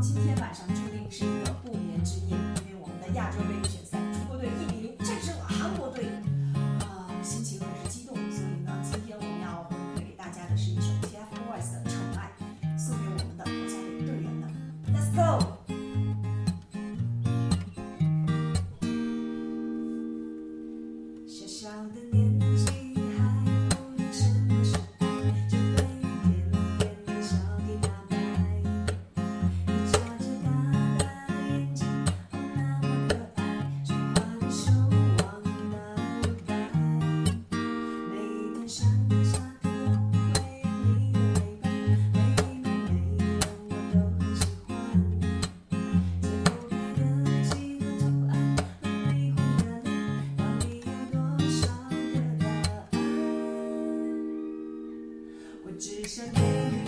今天晚上注定是一个不眠之夜，因为我们的亚洲杯预选赛，中国队一比零战胜了韩国队，啊，心情很是激动。所以呢，今天我们要回馈给大家的是一首 TFBOYS 的《宠爱》，送给我们的国家队队员们。Let's go！像个夏天都会有你的陪伴每一秒每容我都很喜欢解不开的几何图案和你红的脸到底有多少个答案我只想给你